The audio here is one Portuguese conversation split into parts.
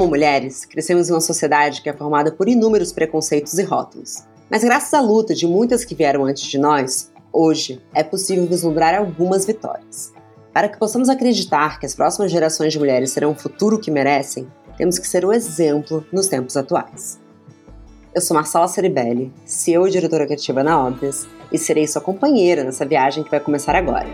Como mulheres, crescemos em uma sociedade que é formada por inúmeros preconceitos e rótulos. Mas graças à luta de muitas que vieram antes de nós, hoje é possível vislumbrar algumas vitórias. Para que possamos acreditar que as próximas gerações de mulheres serão o futuro que merecem, temos que ser o exemplo nos tempos atuais. Eu sou Marcela Ceribelli, CEO e diretora criativa na Óbvias, e serei sua companheira nessa viagem que vai começar agora.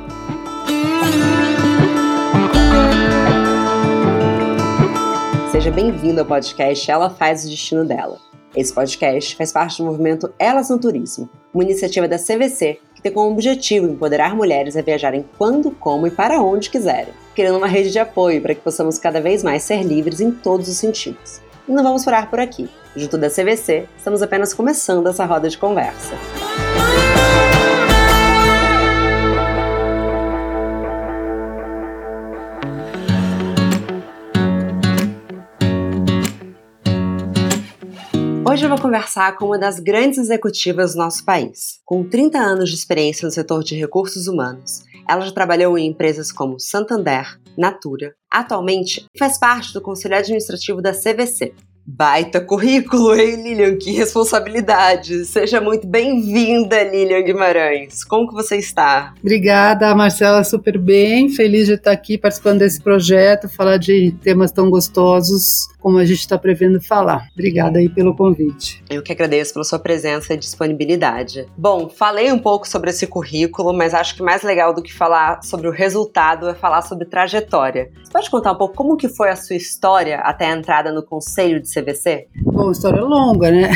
Seja bem-vindo ao podcast Ela Faz o Destino Dela. Esse podcast faz parte do movimento Elas no Turismo, uma iniciativa da CVC que tem como objetivo empoderar mulheres a viajarem quando, como e para onde quiserem, criando uma rede de apoio para que possamos cada vez mais ser livres em todos os sentidos. E não vamos parar por aqui. Junto da CVC, estamos apenas começando essa roda de conversa. Hoje eu vou conversar com uma das grandes executivas do nosso país. Com 30 anos de experiência no setor de recursos humanos, ela já trabalhou em empresas como Santander, Natura. Atualmente, faz parte do Conselho Administrativo da CVC, Baita currículo, hein, Lilian? Que responsabilidade! Seja muito bem-vinda, Lilian Guimarães. Como que você está? Obrigada, Marcela, super bem. Feliz de estar aqui participando desse projeto, falar de temas tão gostosos como a gente está prevendo falar. Obrigada aí pelo convite. Eu que agradeço pela sua presença e disponibilidade. Bom, falei um pouco sobre esse currículo, mas acho que mais legal do que falar sobre o resultado é falar sobre trajetória. Você pode contar um pouco como que foi a sua história até a entrada no conselho de CVC? Bom, história longa, né?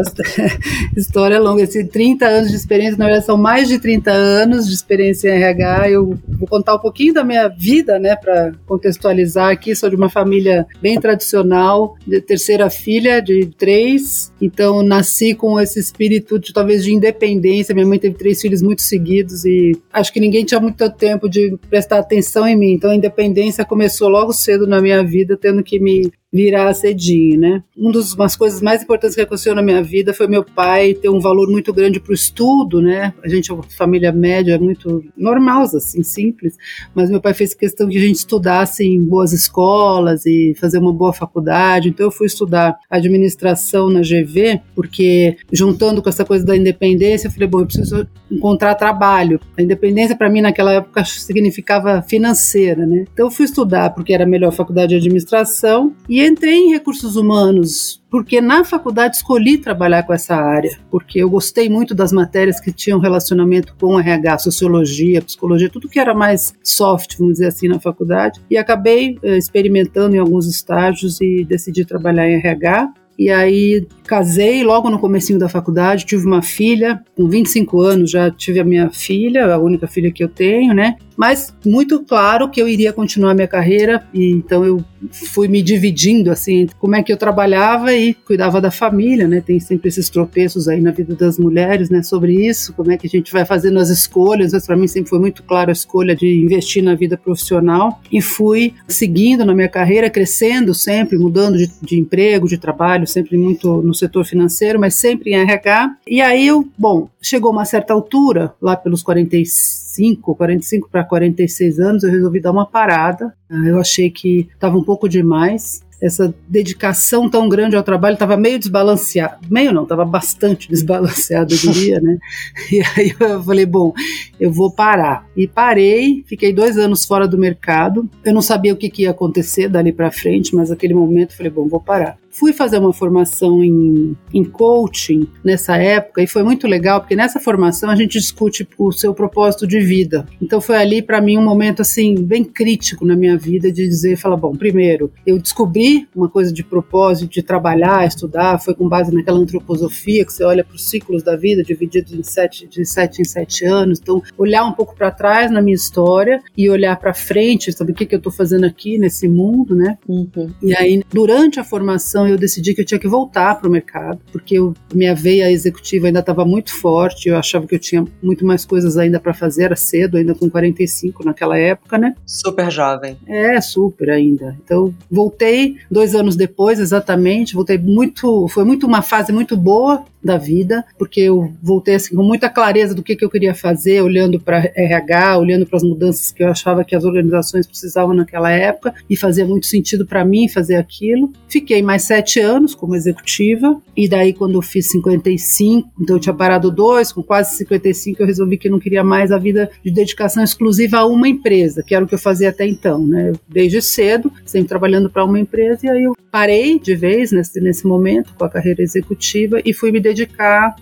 história longa. Assim, 30 anos de experiência, na verdade são mais de 30 anos de experiência em RH. Eu vou contar um pouquinho da minha vida, né, para contextualizar aqui. Sou de uma família bem tradicional, de terceira filha de três, então nasci com esse espírito de talvez de independência. Minha mãe teve três filhos muito seguidos e acho que ninguém tinha muito tempo de prestar atenção em mim. Então a independência começou logo cedo na minha vida, tendo que me virar cedinho, né? Uma das coisas mais importantes que aconteceu na minha vida foi meu pai ter um valor muito grande para o estudo, né? A gente é uma família média muito normal, assim, simples, mas meu pai fez questão que a gente estudasse em boas escolas e fazer uma boa faculdade. Então eu fui estudar administração na GV, porque juntando com essa coisa da independência, eu falei, bom, eu preciso encontrar trabalho. A independência para mim naquela época significava financeira, né? Então eu fui estudar porque era a melhor faculdade de administração e entrei em recursos humanos porque na faculdade escolhi trabalhar com essa área, porque eu gostei muito das matérias que tinham relacionamento com RH, sociologia, psicologia, tudo que era mais soft, vamos dizer assim, na faculdade. E acabei eh, experimentando em alguns estágios e decidi trabalhar em RH. E aí casei logo no comecinho da faculdade, tive uma filha, com 25 anos já tive a minha filha, a única filha que eu tenho, né? Mas muito claro que eu iria continuar minha carreira, e então eu fui me dividindo assim, como é que eu trabalhava e cuidava da família, né? Tem sempre esses tropeços aí na vida das mulheres, né, sobre isso, como é que a gente vai fazendo as escolhas, mas para mim sempre foi muito claro a escolha de investir na vida profissional e fui seguindo na minha carreira, crescendo sempre, mudando de, de emprego, de trabalho, sempre muito no setor financeiro, mas sempre em RH. E aí eu, bom, chegou uma certa altura, lá pelos 45, 45 para 46 anos, eu resolvi dar uma parada. Eu achei que estava um pouco demais essa dedicação tão grande ao trabalho estava meio desbalanceado, meio não, estava bastante desbalanceado, eu diria, né? E aí eu falei, bom, eu vou parar. E parei, fiquei dois anos fora do mercado. Eu não sabia o que, que ia acontecer dali para frente, mas naquele momento eu falei, bom, vou parar. Fui fazer uma formação em, em coaching nessa época e foi muito legal, porque nessa formação a gente discute o seu propósito de vida. Então foi ali para mim um momento assim bem crítico na minha vida de dizer, falar, bom, primeiro, eu descobri uma coisa de propósito, de trabalhar, estudar, foi com base naquela antroposofia que você olha para os ciclos da vida divididos em sete, de sete em sete anos. Então, olhar um pouco para trás na minha história e olhar para frente, saber o que, que eu estou fazendo aqui nesse mundo, né? Uhum. E aí, durante a formação, eu decidi que eu tinha que voltar para o mercado, porque eu, minha veia executiva ainda estava muito forte, eu achava que eu tinha muito mais coisas ainda para fazer, era cedo, ainda com 45 naquela época, né? Super jovem. É, super ainda. Então, voltei dois anos depois, exatamente, voltei muito, foi muito uma fase muito boa, da vida, porque eu voltei assim com muita clareza do que, que eu queria fazer, olhando para RH, olhando para as mudanças que eu achava que as organizações precisavam naquela época, e fazia muito sentido para mim fazer aquilo. Fiquei mais sete anos como executiva, e daí quando eu fiz 55, então eu tinha parado dois, com quase 55 eu resolvi que não queria mais a vida de dedicação exclusiva a uma empresa, que era o que eu fazia até então, né? Desde cedo, sempre trabalhando para uma empresa, e aí eu parei de vez nesse, nesse momento com a carreira executiva e fui me dedicar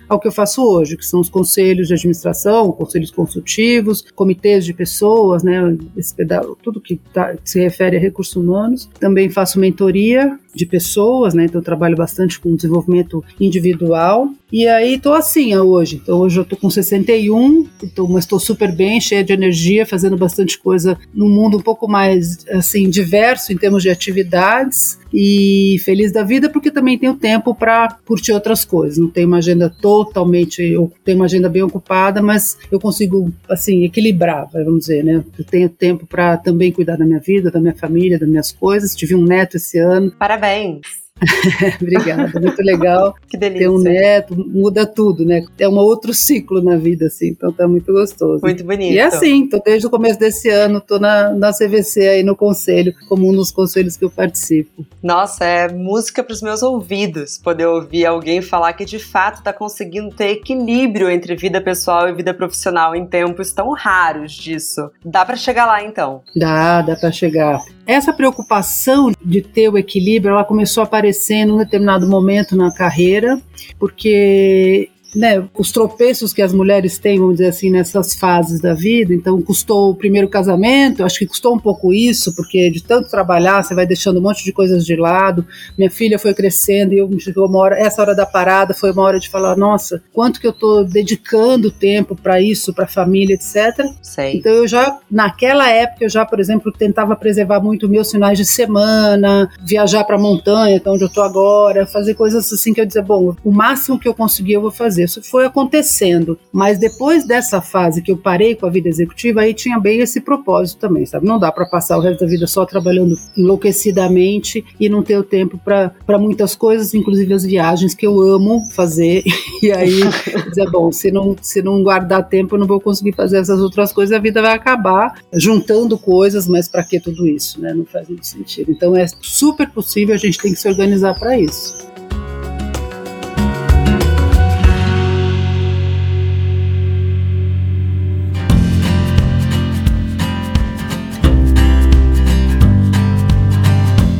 ao que eu faço hoje, que são os conselhos de administração, conselhos consultivos, comitês de pessoas, né? Esse pedal, tudo que, tá, que se refere a recursos humanos. Também faço mentoria de pessoas, né? Então trabalho bastante com desenvolvimento individual. E aí tô assim hoje. Então hoje eu tô com 61, então, mas estou super bem, cheia de energia, fazendo bastante coisa no mundo um pouco mais assim diverso em termos de atividades e feliz da vida porque também tenho tempo para curtir outras coisas. Não tenho uma agenda totalmente, eu tenho uma agenda bem ocupada, mas eu consigo assim equilibrar, vamos dizer, né? Eu tenho tempo para também cuidar da minha vida, da minha família, das minhas coisas. Tive um neto esse ano. Parabéns. parabéns! Obrigada, muito legal. que delícia. Ter um neto muda tudo, né? É um outro ciclo na vida, assim, então tá muito gostoso. Muito bonito. E é assim, tô desde o começo desse ano, tô na, na CVC aí no conselho, como um dos conselhos que eu participo. Nossa, é música para os meus ouvidos, poder ouvir alguém falar que de fato tá conseguindo ter equilíbrio entre vida pessoal e vida profissional em tempos tão raros disso. Dá para chegar lá então? Dá, dá para chegar. Essa preocupação de ter o equilíbrio, ela começou a aparecer num determinado momento na carreira, porque né, os tropeços que as mulheres têm, vamos dizer assim, nessas fases da vida. Então, custou o primeiro casamento, acho que custou um pouco isso, porque de tanto trabalhar, você vai deixando um monte de coisas de lado. Minha filha foi crescendo e eu uma hora, essa hora da parada foi uma hora de falar, nossa, quanto que eu estou dedicando tempo para isso, para a família, etc. Sei. Então, eu já, naquela época, eu já, por exemplo, tentava preservar muito meus finais de semana, viajar para a montanha, que é onde eu estou agora, fazer coisas assim que eu dizia, bom, o máximo que eu conseguir eu vou fazer isso foi acontecendo. Mas depois dessa fase que eu parei com a vida executiva, aí tinha bem esse propósito também, sabe? Não dá para passar o resto da vida só trabalhando enlouquecidamente e não ter o tempo para muitas coisas, inclusive as viagens que eu amo fazer. E aí, dizer, bom, se não, se não guardar tempo, eu não vou conseguir fazer essas outras coisas, a vida vai acabar juntando coisas, mas para que tudo isso, né? Não faz muito sentido. Então é super possível, a gente tem que se organizar para isso.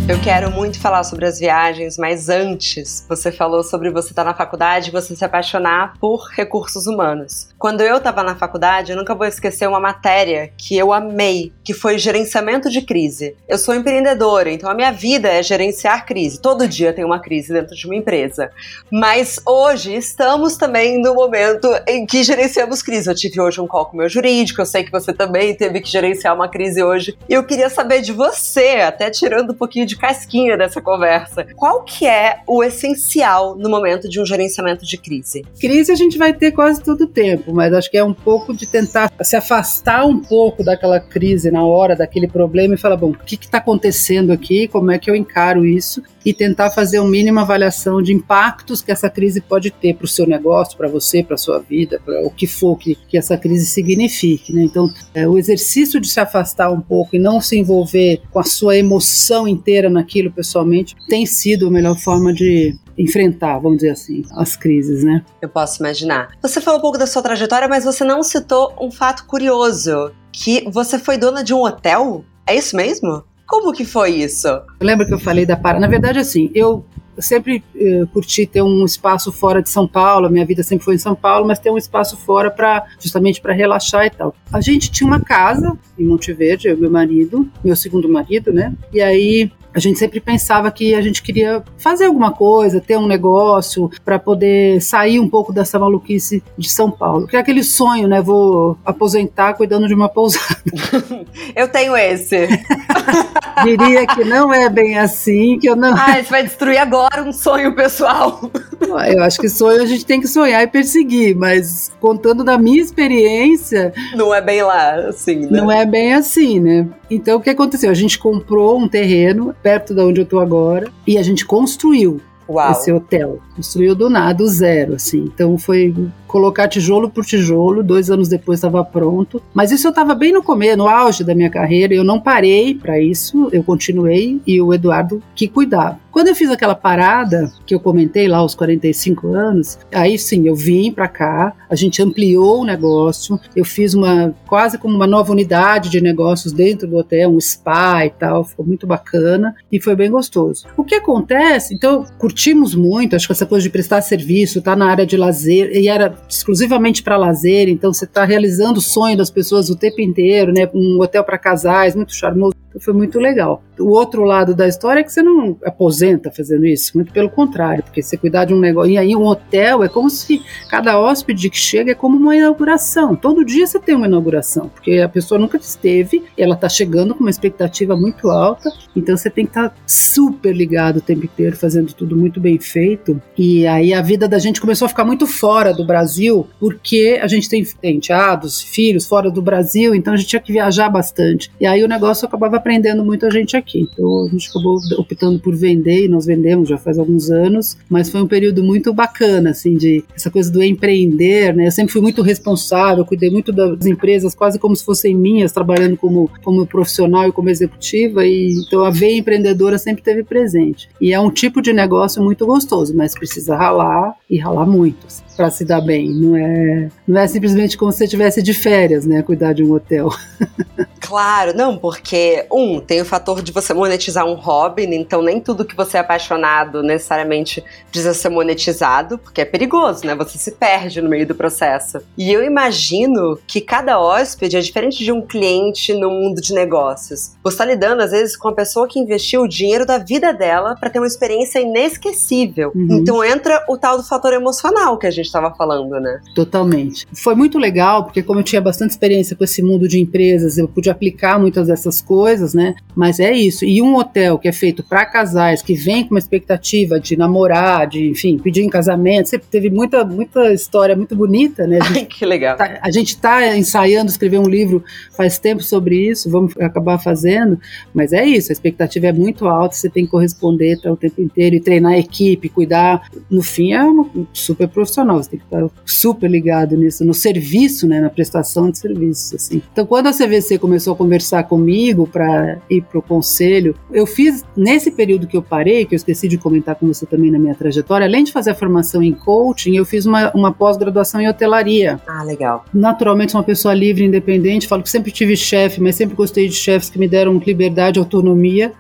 Eu quero muito falar sobre as viagens, mas antes, você falou sobre você estar tá na faculdade e você se apaixonar por recursos humanos. Quando eu estava na faculdade, eu nunca vou esquecer uma matéria que eu amei, que foi gerenciamento de crise. Eu sou empreendedora, então a minha vida é gerenciar crise. Todo dia tem uma crise dentro de uma empresa. Mas hoje estamos também no momento em que gerenciamos crise. Eu tive hoje um call com o meu jurídico, eu sei que você também teve que gerenciar uma crise hoje. E eu queria saber de você, até tirando um pouquinho de de casquinha dessa conversa. Qual que é o essencial no momento de um gerenciamento de crise? Crise a gente vai ter quase todo o tempo, mas acho que é um pouco de tentar se afastar um pouco daquela crise na hora, daquele problema e falar, bom, o que está acontecendo aqui, como é que eu encaro isso e tentar fazer uma mínima avaliação de impactos que essa crise pode ter para o seu negócio, para você, para a sua vida, para o que for que, que essa crise signifique. Né? Então, é, o exercício de se afastar um pouco e não se envolver com a sua emoção inteira naquilo pessoalmente tem sido a melhor forma de enfrentar, vamos dizer assim, as crises, né? Eu posso imaginar. Você falou um pouco da sua trajetória, mas você não citou um fato curioso, que você foi dona de um hotel? É isso mesmo? Como que foi isso? Lembra que eu falei da para? Na verdade, assim, eu sempre uh, curti ter um espaço fora de São Paulo, minha vida sempre foi em São Paulo, mas ter um espaço fora para justamente para relaxar e tal. A gente tinha uma casa em Monte Verde, eu e meu marido, meu segundo marido, né? E aí a gente sempre pensava que a gente queria fazer alguma coisa, ter um negócio para poder sair um pouco dessa maluquice de São Paulo. Que é aquele sonho, né? Vou aposentar cuidando de uma pousada. eu tenho esse. Diria que não é bem assim, que eu não. Ah, você vai destruir agora um sonho pessoal. Eu acho que sonho a gente tem que sonhar e perseguir, mas contando da minha experiência. Não é bem lá, assim, né? Não é bem assim, né? Então o que aconteceu? A gente comprou um terreno perto de onde eu tô agora, e a gente construiu Uau. esse hotel. Construiu do nada, do zero, assim. Então foi colocar tijolo por tijolo. Dois anos depois estava pronto. Mas isso eu estava bem no começo, no auge da minha carreira. Eu não parei para isso, eu continuei e o Eduardo que cuidava. Quando eu fiz aquela parada que eu comentei lá aos 45 anos, aí sim eu vim para cá, a gente ampliou o negócio, eu fiz uma quase como uma nova unidade de negócios dentro do hotel, um spa e tal, ficou muito bacana e foi bem gostoso. O que acontece? Então curtimos muito, acho que essa coisa de prestar serviço, tá na área de lazer e era exclusivamente para lazer, então você está realizando o sonho das pessoas o tempo inteiro, né? Um hotel para casais, muito charmoso foi muito legal. O outro lado da história é que você não aposenta fazendo isso, muito pelo contrário, porque você cuidar de um negócio. E aí, um hotel é como se cada hóspede que chega é como uma inauguração. Todo dia você tem uma inauguração, porque a pessoa nunca esteve, ela está chegando com uma expectativa muito alta, então você tem que estar tá super ligado o tempo inteiro, fazendo tudo muito bem feito. E aí a vida da gente começou a ficar muito fora do Brasil, porque a gente tem enteados, filhos fora do Brasil, então a gente tinha que viajar bastante. E aí o negócio acabava prendendo muito a gente aqui. Então a gente acabou optando por vender e nós vendemos já faz alguns anos, mas foi um período muito bacana, assim, de essa coisa do empreender, né? Eu sempre fui muito responsável, cuidei muito das empresas quase como se fossem minhas, trabalhando como, como profissional e como executiva, e então a veia empreendedora sempre teve presente. E é um tipo de negócio muito gostoso, mas precisa ralar e ralar muito. Assim para se dar bem. Não é, não é simplesmente como se você estivesse de férias, né? Cuidar de um hotel. Claro, não, porque, um, tem o fator de você monetizar um hobby, então nem tudo que você é apaixonado necessariamente precisa ser monetizado, porque é perigoso, né? Você se perde no meio do processo. E eu imagino que cada hóspede é diferente de um cliente no mundo de negócios. Você está lidando, às vezes, com a pessoa que investiu o dinheiro da vida dela para ter uma experiência inesquecível. Uhum. Então entra o tal do fator emocional que a gente gente estava falando, né? Totalmente. Foi muito legal, porque como eu tinha bastante experiência com esse mundo de empresas, eu pude aplicar muitas dessas coisas, né? Mas é isso. E um hotel que é feito para casais, que vem com uma expectativa de namorar, de, enfim, pedir em casamento, sempre teve muita, muita história muito bonita, né? Gente, que legal. Tá, a gente está ensaiando escrever um livro faz tempo sobre isso, vamos acabar fazendo, mas é isso, a expectativa é muito alta, você tem que corresponder o tempo inteiro e treinar a equipe, cuidar. No fim, é uma super profissional profissional, você tem que estar super ligado nisso, no serviço, né, na prestação de serviços, assim. Então, quando a CVC começou a conversar comigo para ir para o conselho, eu fiz, nesse período que eu parei, que eu esqueci de comentar com você também na minha trajetória, além de fazer a formação em coaching, eu fiz uma, uma pós-graduação em hotelaria. Ah, legal. Naturalmente, sou uma pessoa livre, independente, falo que sempre tive chefe, mas sempre gostei de chefes que me deram liberdade, autonomia,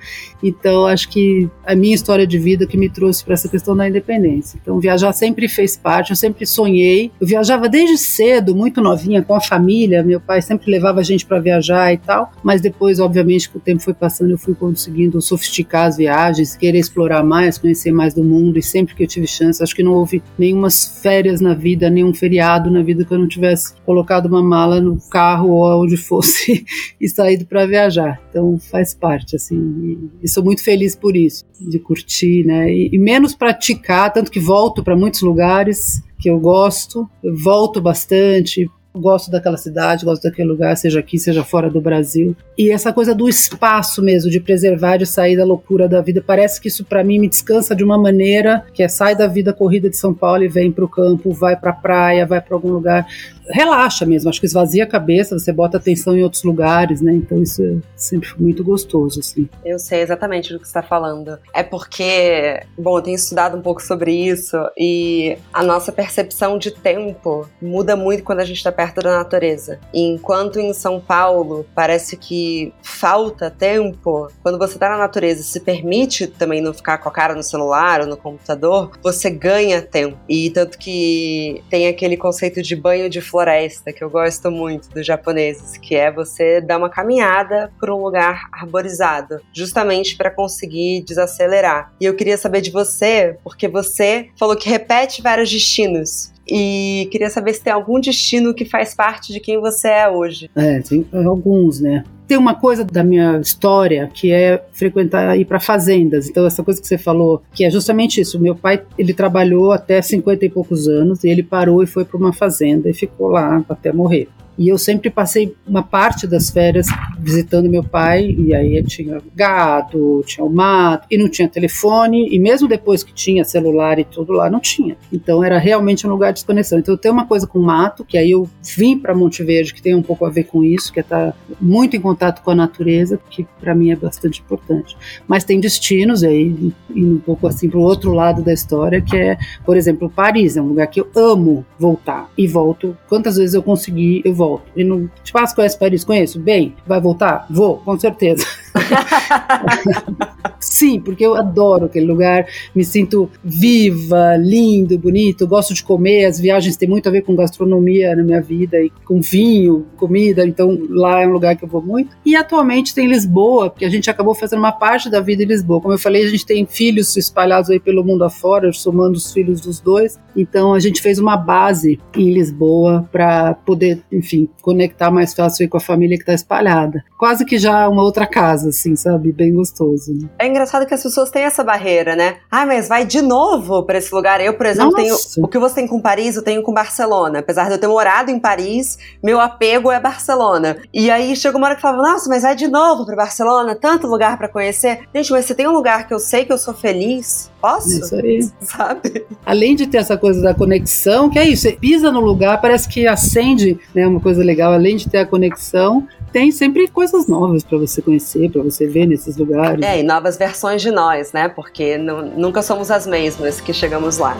então, acho que a minha história de vida que me trouxe para essa questão da independência. Então, viajar sempre fez parte, eu sempre sonhei. Eu viajava desde cedo, muito novinha, com a família. Meu pai sempre levava a gente para viajar e tal. Mas depois, obviamente, que o tempo foi passando, eu fui conseguindo sofisticar as viagens, querer explorar mais, conhecer mais do mundo. E sempre que eu tive chance, acho que não houve nenhumas férias na vida, nenhum feriado na vida que eu não tivesse colocado uma mala no carro ou onde fosse e saído para viajar. Então, faz parte, assim. Isso sou muito feliz por isso, de curtir, né? E, e menos praticar, tanto que volto para muitos lugares que eu gosto, eu volto bastante, gosto daquela cidade, gosto daquele lugar, seja aqui, seja fora do Brasil. E essa coisa do espaço mesmo, de preservar, de sair da loucura da vida, parece que isso para mim me descansa de uma maneira que é sai da vida corrida de São Paulo e vem para o campo, vai para a praia, vai para algum lugar relaxa mesmo, acho que esvazia a cabeça, você bota atenção em outros lugares, né? Então isso é sempre muito gostoso, assim. Eu sei exatamente do que você está falando. É porque, bom, eu tenho estudado um pouco sobre isso e a nossa percepção de tempo muda muito quando a gente está perto da natureza. E enquanto em São Paulo parece que falta tempo, quando você está na natureza se permite também não ficar com a cara no celular ou no computador, você ganha tempo. E tanto que tem aquele conceito de banho de floresta, que eu gosto muito dos japoneses, que é você dar uma caminhada por um lugar arborizado, justamente para conseguir desacelerar. E eu queria saber de você, porque você falou que repete vários destinos. E queria saber se tem algum destino que faz parte de quem você é hoje. É, tem alguns, né? Tem uma coisa da minha história que é frequentar ir para fazendas. Então essa coisa que você falou, que é justamente isso. Meu pai, ele trabalhou até 50 e poucos anos e ele parou e foi para uma fazenda e ficou lá até morrer. E eu sempre passei uma parte das férias visitando meu pai, e aí tinha gado, tinha o mato, e não tinha telefone, e mesmo depois que tinha celular e tudo lá, não tinha. Então era realmente um lugar de desconexão. Então eu tenho uma coisa com mato, que aí eu vim para Monte Verde, que tem um pouco a ver com isso, que é estar tá muito em contato com a natureza, que para mim é bastante importante. Mas tem destinos aí, indo um pouco assim para o outro lado da história, que é, por exemplo, Paris, é um lugar que eu amo voltar, e volto, quantas vezes eu conseguir, eu volto. E não, tipo, ah, conhece Paris? Conheço. Bem, vai voltar? Vou, com certeza. Sim, porque eu adoro aquele lugar, me sinto viva, lindo, bonito, gosto de comer, as viagens têm muito a ver com gastronomia na minha vida e com vinho, comida, então lá é um lugar que eu vou muito. E atualmente tem Lisboa, porque a gente acabou fazendo uma parte da vida em Lisboa. Como eu falei, a gente tem filhos espalhados aí pelo mundo afora, somando os filhos dos dois. Então a gente fez uma base em Lisboa para poder, enfim, conectar mais fácil com a família que está espalhada. Quase que já uma outra casa, assim, sabe? Bem gostoso. Né? É engraçado que as pessoas têm essa barreira, né? Ah, mas vai de novo para esse lugar. Eu, por exemplo, Nossa. tenho o que você tem com Paris, eu tenho com Barcelona. Apesar de eu ter morado em Paris, meu apego é Barcelona. E aí chegou uma hora que falava: "Nossa, mas vai de novo para Barcelona, tanto lugar para conhecer". Gente, mas você tem um lugar que eu sei que eu sou feliz? Posso? Isso aí. Sabe? Além de ter essa coisa da conexão, que é isso, você pisa no lugar, parece que acende, né, uma coisa legal, além de ter a conexão, tem sempre coisas novas para você conhecer, para você ver nesses lugares. É, e novas versões de nós, né? Porque nunca somos as mesmas que chegamos lá.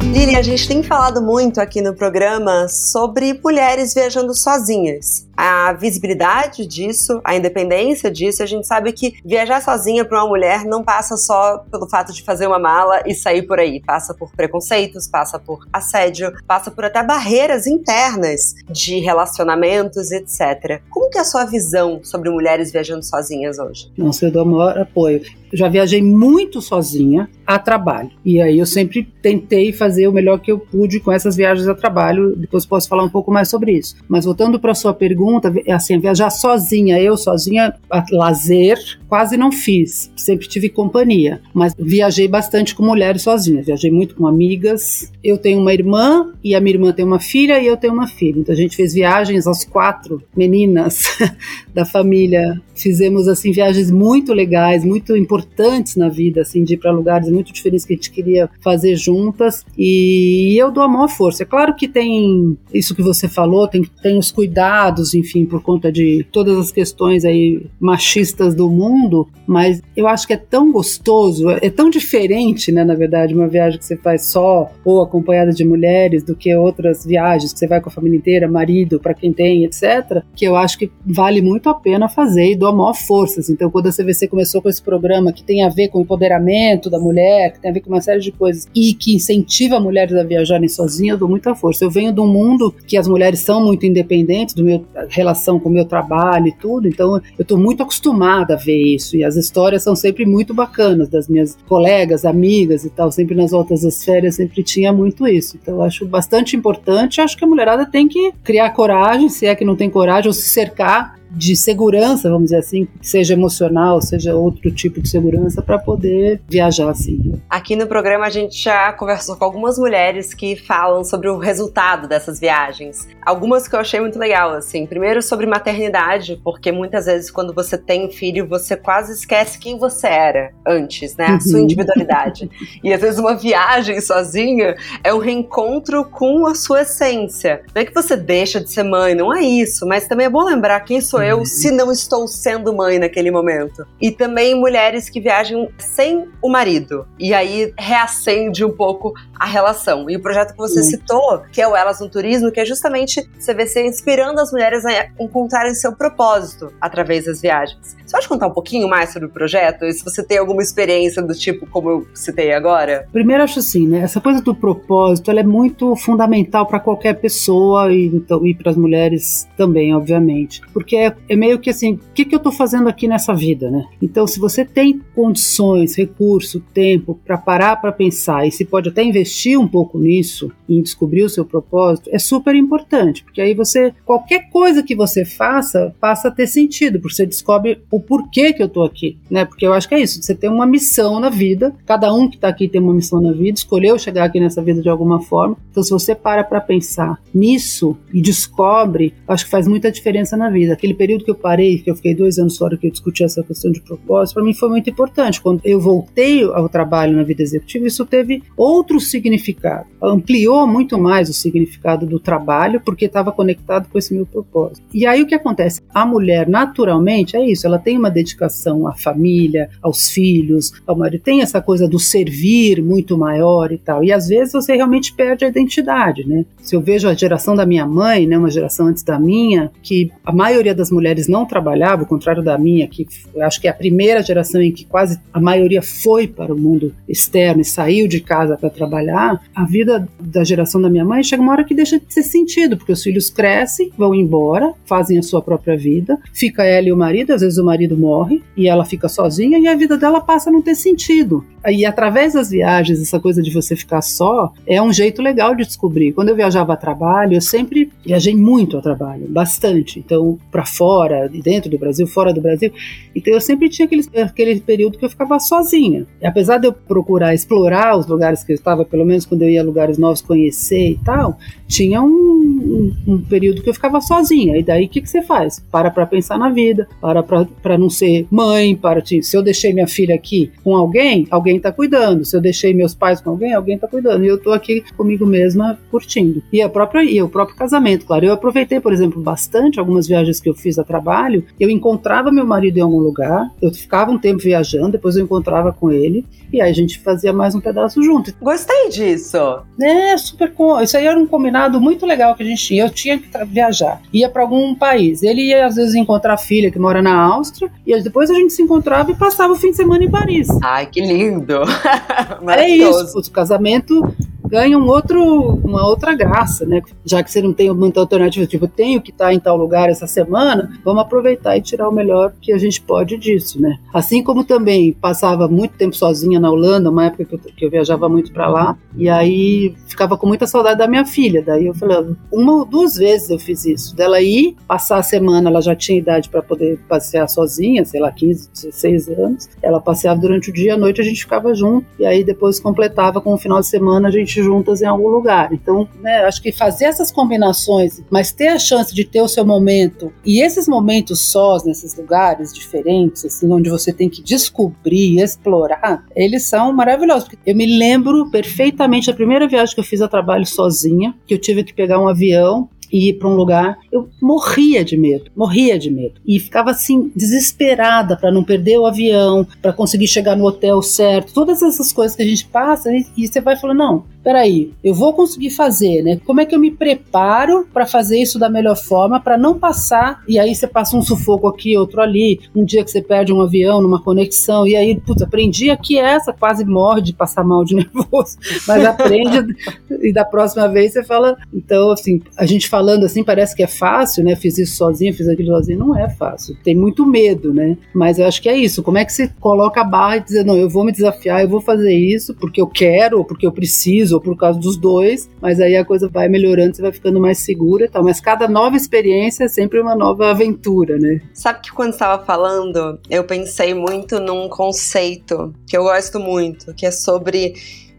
Lili, a gente tem falado muito aqui no programa sobre mulheres viajando sozinhas a visibilidade disso, a independência disso. A gente sabe que viajar sozinha para uma mulher não passa só pelo fato de fazer uma mala e sair por aí. Passa por preconceitos, passa por assédio, passa por até barreiras internas de relacionamentos, etc. Como que é a sua visão sobre mulheres viajando sozinhas hoje? Nossa, eu dou maior apoio. Já viajei muito sozinha a trabalho. E aí eu sempre tentei fazer o melhor que eu pude com essas viagens a trabalho. Depois posso falar um pouco mais sobre isso. Mas voltando para sua pergunta, pergunta, assim, viajar sozinha, eu sozinha, lazer, quase não fiz. Sempre tive companhia, mas viajei bastante com mulheres sozinhas. Viajei muito com amigas. Eu tenho uma irmã e a minha irmã tem uma filha e eu tenho uma filha. Então a gente fez viagens às quatro meninas da família. Fizemos assim viagens muito legais, muito importantes na vida, assim, de ir para lugares muito diferentes que a gente queria fazer juntas. E eu dou a maior força. É claro que tem isso que você falou, tem, tem os cuidados enfim, por conta de todas as questões aí machistas do mundo, mas eu acho que é tão gostoso, é tão diferente, né, na verdade, uma viagem que você faz só ou acompanhada de mulheres do que outras viagens que você vai com a família inteira, marido, para quem tem, etc, que eu acho que vale muito a pena fazer e dou a maior força. Assim. Então, quando a CVC começou com esse programa que tem a ver com o empoderamento da mulher, que tem a ver com uma série de coisas e que incentiva mulheres a viajarem sozinhas, eu dou muita força. Eu venho de um mundo que as mulheres são muito independentes, do meu relação com o meu trabalho e tudo, então eu estou muito acostumada a ver isso e as histórias são sempre muito bacanas das minhas colegas, amigas e tal, sempre nas voltas das férias sempre tinha muito isso, então eu acho bastante importante, acho que a mulherada tem que criar coragem, se é que não tem coragem, ou se cercar de segurança, vamos dizer assim, seja emocional, seja outro tipo de segurança, para poder viajar assim. Aqui no programa a gente já conversou com algumas mulheres que falam sobre o resultado dessas viagens. Algumas que eu achei muito legal, assim. Primeiro sobre maternidade, porque muitas vezes quando você tem um filho, você quase esquece quem você era antes, né? A sua uhum. individualidade. e às vezes uma viagem sozinha é um reencontro com a sua essência. Não é que você deixa de ser mãe, não é isso, mas também é bom lembrar quem sou sou eu se não estou sendo mãe naquele momento? E também mulheres que viajam sem o marido. E aí reacende um pouco a relação. E o projeto que você citou, que é o Elas no Turismo, que é justamente CVC inspirando as mulheres a encontrarem seu propósito através das viagens. Você pode contar um pouquinho mais sobre o projeto? E se você tem alguma experiência do tipo como eu citei agora? Primeiro, acho assim, né? Essa coisa do propósito ela é muito fundamental para qualquer pessoa e, então, e para as mulheres também, obviamente. Porque é, é meio que assim: o que, que eu estou fazendo aqui nessa vida, né? Então, se você tem condições, recurso, tempo para parar para pensar e se pode até investir um pouco nisso, em descobrir o seu propósito, é super importante, porque aí você, qualquer coisa que você faça, passa a ter sentido, porque você descobre o porquê que eu tô aqui, né? Porque eu acho que é isso, você tem uma missão na vida, cada um que tá aqui tem uma missão na vida, escolheu chegar aqui nessa vida de alguma forma. Então, se você para para pensar nisso e descobre, acho que faz muita diferença na vida. Aquele período que eu parei, que eu fiquei dois anos fora que eu discuti essa questão de propósito, para mim foi muito importante. Quando eu voltei ao trabalho na vida executiva, isso teve outro significado, ampliou muito mais o significado do trabalho, porque estava conectado com esse meu propósito. E aí o que acontece? A mulher, naturalmente, é isso, ela tem uma dedicação à família, aos filhos, ao marido, tem essa coisa do servir muito maior e tal. E às vezes você realmente perde a identidade, né? Se eu vejo a geração da minha mãe, né, uma geração antes da minha, que a maioria das mulheres não trabalhava, ao contrário da minha, que acho que é a primeira geração em que quase a maioria foi para o mundo externo e saiu de casa para trabalhar, a vida da geração da minha mãe chega uma hora que deixa de ter sentido, porque os filhos crescem, vão embora, fazem a sua própria vida, fica ela e o marido, às vezes o marido morre e ela fica sozinha e a vida dela passa a não ter sentido. E através das viagens, essa coisa de você ficar só, é um jeito legal de descobrir. Quando eu viajava a trabalho, eu sempre viajei muito a trabalho, bastante. Então, para fora, dentro do Brasil, fora do Brasil. Então, eu sempre tinha aquele, aquele período que eu ficava sozinha. E apesar de eu procurar explorar os lugares que eu estava, pelo menos quando eu ia a lugares novos, conhecer e tal, tinha um, um, um período que eu ficava sozinha. E daí, o que, que você faz? Para para pensar na vida, para para não ser mãe, para se eu deixei minha filha aqui com alguém, alguém está cuidando. Se eu deixei meus pais com alguém, alguém está cuidando. E eu estou aqui comigo mesma curtindo. E a própria e o próprio casamento, claro. Eu aproveitei, por exemplo, bastante algumas viagens que eu fiz a trabalho. Eu encontrava meu marido em algum lugar, eu ficava um tempo viajando, depois eu encontrava com ele e aí a gente fazia mais um pedaço junto. Gostei disso. É, super. Isso aí era um combinado muito legal que a gente tinha. Eu tinha que viajar, ia para algum país. Ele ia às vezes encontrar a filha que mora na Áustria e depois a gente se encontrava e passava o fim de semana em Paris. Ai, que lindo! é isso. O casamento ganha um outro, uma outra graça, né? Já que você não tem muita alternativa, tipo, tenho que estar em tal lugar essa semana, vamos aproveitar e tirar o melhor que a gente pode disso, né? Assim como também passava muito tempo sozinha na Holanda, uma época que eu, que eu viajava muito para lá, e aí ficava com muita saudade da minha filha. Daí eu falei, uma ou duas vezes eu fiz isso, dela ir, passar a semana, ela já tinha idade para poder passear sozinha, sei lá, 15, 16 anos. Ela passeava durante o dia, à noite a gente ficava junto, e aí depois completava com o final de semana a gente juntas em algum lugar. Então, né, acho que fazer essas combinações, mas ter a chance de ter o seu momento e esses momentos sós nesses lugares diferentes, assim, onde você tem que descobrir, explorar, eles são maravilhosos. Eu me lembro perfeitamente da primeira viagem que eu fiz a trabalho sozinha, que eu tive que pegar um avião e ir para um lugar, eu morria de medo, morria de medo. E ficava assim, desesperada para não perder o avião, para conseguir chegar no hotel certo, todas essas coisas que a gente passa, e, e você vai falando: não, peraí, eu vou conseguir fazer, né? Como é que eu me preparo para fazer isso da melhor forma, para não passar, e aí você passa um sufoco aqui, outro ali, um dia que você perde um avião numa conexão, e aí, putz, aprendi aqui essa, quase morre de passar mal de nervoso, mas aprende, e da próxima vez você fala. Então, assim, a gente falando assim parece que é fácil, né? Fiz isso sozinho, fiz aquilo sozinho. Não é fácil. Tem muito medo, né? Mas eu acho que é isso. Como é que você coloca a barra e dizer, não, eu vou me desafiar, eu vou fazer isso porque eu quero, ou porque eu preciso, ou por causa dos dois. Mas aí a coisa vai melhorando, você vai ficando mais segura e tal. Mas cada nova experiência é sempre uma nova aventura, né? Sabe que quando estava falando, eu pensei muito num conceito que eu gosto muito, que é sobre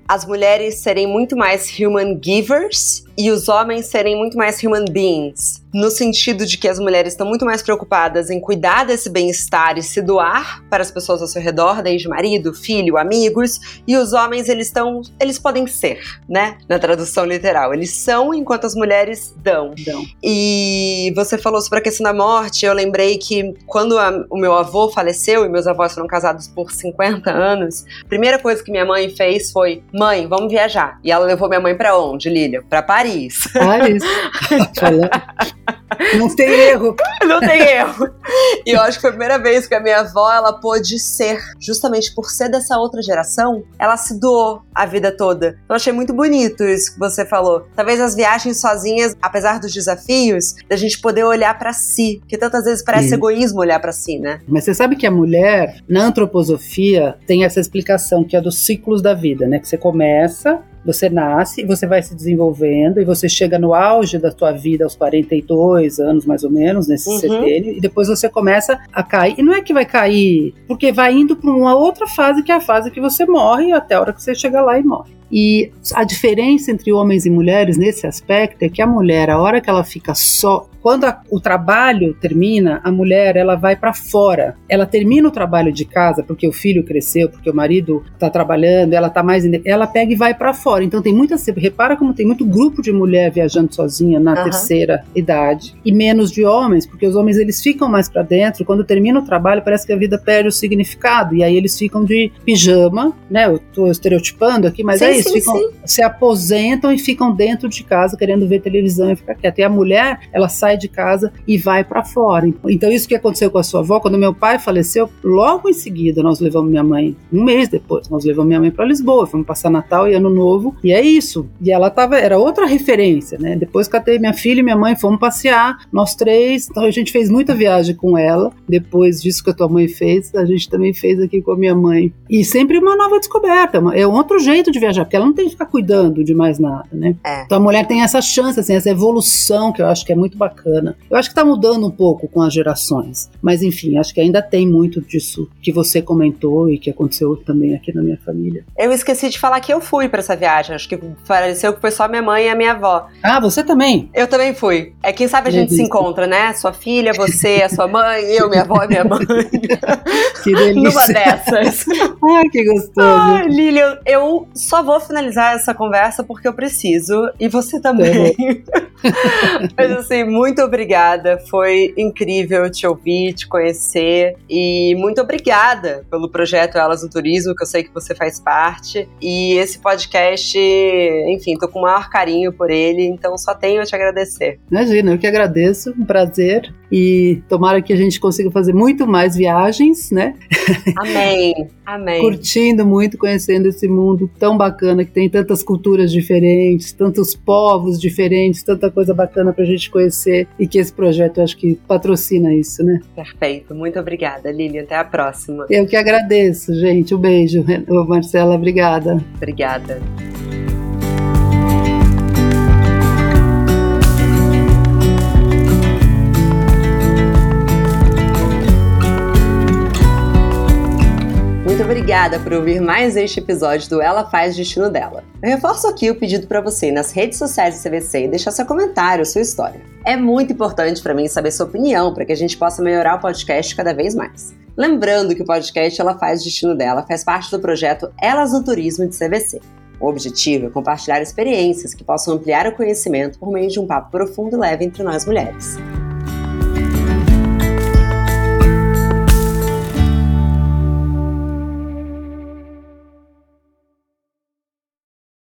as mulheres serem muito mais human givers e os homens serem muito mais human beings no sentido de que as mulheres estão muito mais preocupadas em cuidar desse bem-estar e se doar para as pessoas ao seu redor, desde marido, filho, amigos, e os homens eles estão, eles podem ser, né? Na tradução literal, eles são enquanto as mulheres dão. dão. E você falou sobre a questão da morte, eu lembrei que quando a, o meu avô faleceu e meus avós foram casados por 50 anos, a primeira coisa que minha mãe fez foi: "Mãe, vamos viajar". E ela levou minha mãe para onde, Lilia? Para Paris. Paris. Não tem erro. Não tem erro. E eu acho que foi a primeira vez que a minha avó, ela pôde ser, justamente por ser dessa outra geração, ela se doou a vida toda. Então eu achei muito bonito isso que você falou. Talvez as viagens sozinhas, apesar dos desafios, da gente poder olhar para si, porque tantas vezes parece Sim. egoísmo olhar para si, né? Mas você sabe que a mulher, na antroposofia, tem essa explicação que é dos ciclos da vida, né? Que você começa Você nasce, você vai se desenvolvendo e você chega no auge da sua vida aos 42 anos, mais ou menos, nesse uhum. setênio, e depois você começa a cair. E não é que vai cair, porque vai indo para uma outra fase, que é a fase que você morre, até a hora que você chega lá e morre. E a diferença entre homens e mulheres nesse aspecto é que a mulher, a hora que ela fica só, quando a, o trabalho termina, a mulher ela vai para fora. Ela termina o trabalho de casa porque o filho cresceu, porque o marido está trabalhando, ela tá mais, ela pega e vai para fora. Então tem muita, repara como tem muito grupo de mulher viajando sozinha na uhum. terceira idade e menos de homens, porque os homens eles ficam mais para dentro. Quando termina o trabalho parece que a vida perde o significado e aí eles ficam de pijama, né? Eu tô estereotipando aqui, mas sim, é isso, sim, ficam, sim. se aposentam e ficam dentro de casa querendo ver televisão e ficar quieta. E a mulher ela sai sai de casa e vai para fora. Então, isso que aconteceu com a sua avó, quando meu pai faleceu, logo em seguida nós levamos minha mãe, um mês depois, nós levamos minha mãe para Lisboa, fomos passar Natal e Ano Novo, e é isso. E ela tava, era outra referência, né? Depois catei minha filha e minha mãe, fomos passear, nós três, então a gente fez muita viagem com ela. Depois disso que a tua mãe fez, a gente também fez aqui com a minha mãe. E sempre uma nova descoberta, é um outro jeito de viajar, porque ela não tem que ficar cuidando de mais nada, né? É. Então a mulher tem essa chance, assim, essa evolução que eu acho que é muito bacana bacana. Eu acho que está mudando um pouco com as gerações, mas enfim, acho que ainda tem muito disso que você comentou e que aconteceu também aqui na minha família. Eu esqueci de falar que eu fui para essa viagem, acho que pareceu que foi só minha mãe e a minha avó. Ah, você também? Eu também fui. É quem sabe a gente se encontra, né? Sua filha, você, a sua mãe, eu, minha avó e minha mãe. que delícia. Numa dessas. Ai, que gostoso. Ah, Lilian, eu só vou finalizar essa conversa porque eu preciso e você também. Mas assim, muito obrigada. Foi incrível te ouvir, te conhecer. E muito obrigada pelo projeto Elas no Turismo, que eu sei que você faz parte. E esse podcast, enfim, tô com o maior carinho por ele, então só tenho a te agradecer. Imagina, eu que agradeço, um prazer. E tomara que a gente consiga fazer muito mais viagens, né? Amém, amém. Curtindo muito, conhecendo esse mundo tão bacana que tem tantas culturas diferentes, tantos povos diferentes, tanta coisa bacana pra gente conhecer e que esse projeto acho que patrocina isso, né? Perfeito, muito obrigada, Lili. Até a próxima. Eu que agradeço, gente. Um beijo, Marcela. Obrigada. Obrigada. Obrigada por ouvir mais este episódio do Ela Faz Destino Dela. Eu reforço aqui o pedido para você nas redes sociais do CVC e deixar seu comentário, sua história. É muito importante para mim saber sua opinião para que a gente possa melhorar o podcast cada vez mais. Lembrando que o podcast Ela Faz Destino Dela faz parte do projeto Elas no Turismo de CVC. O objetivo é compartilhar experiências que possam ampliar o conhecimento por meio de um papo profundo e leve entre nós mulheres.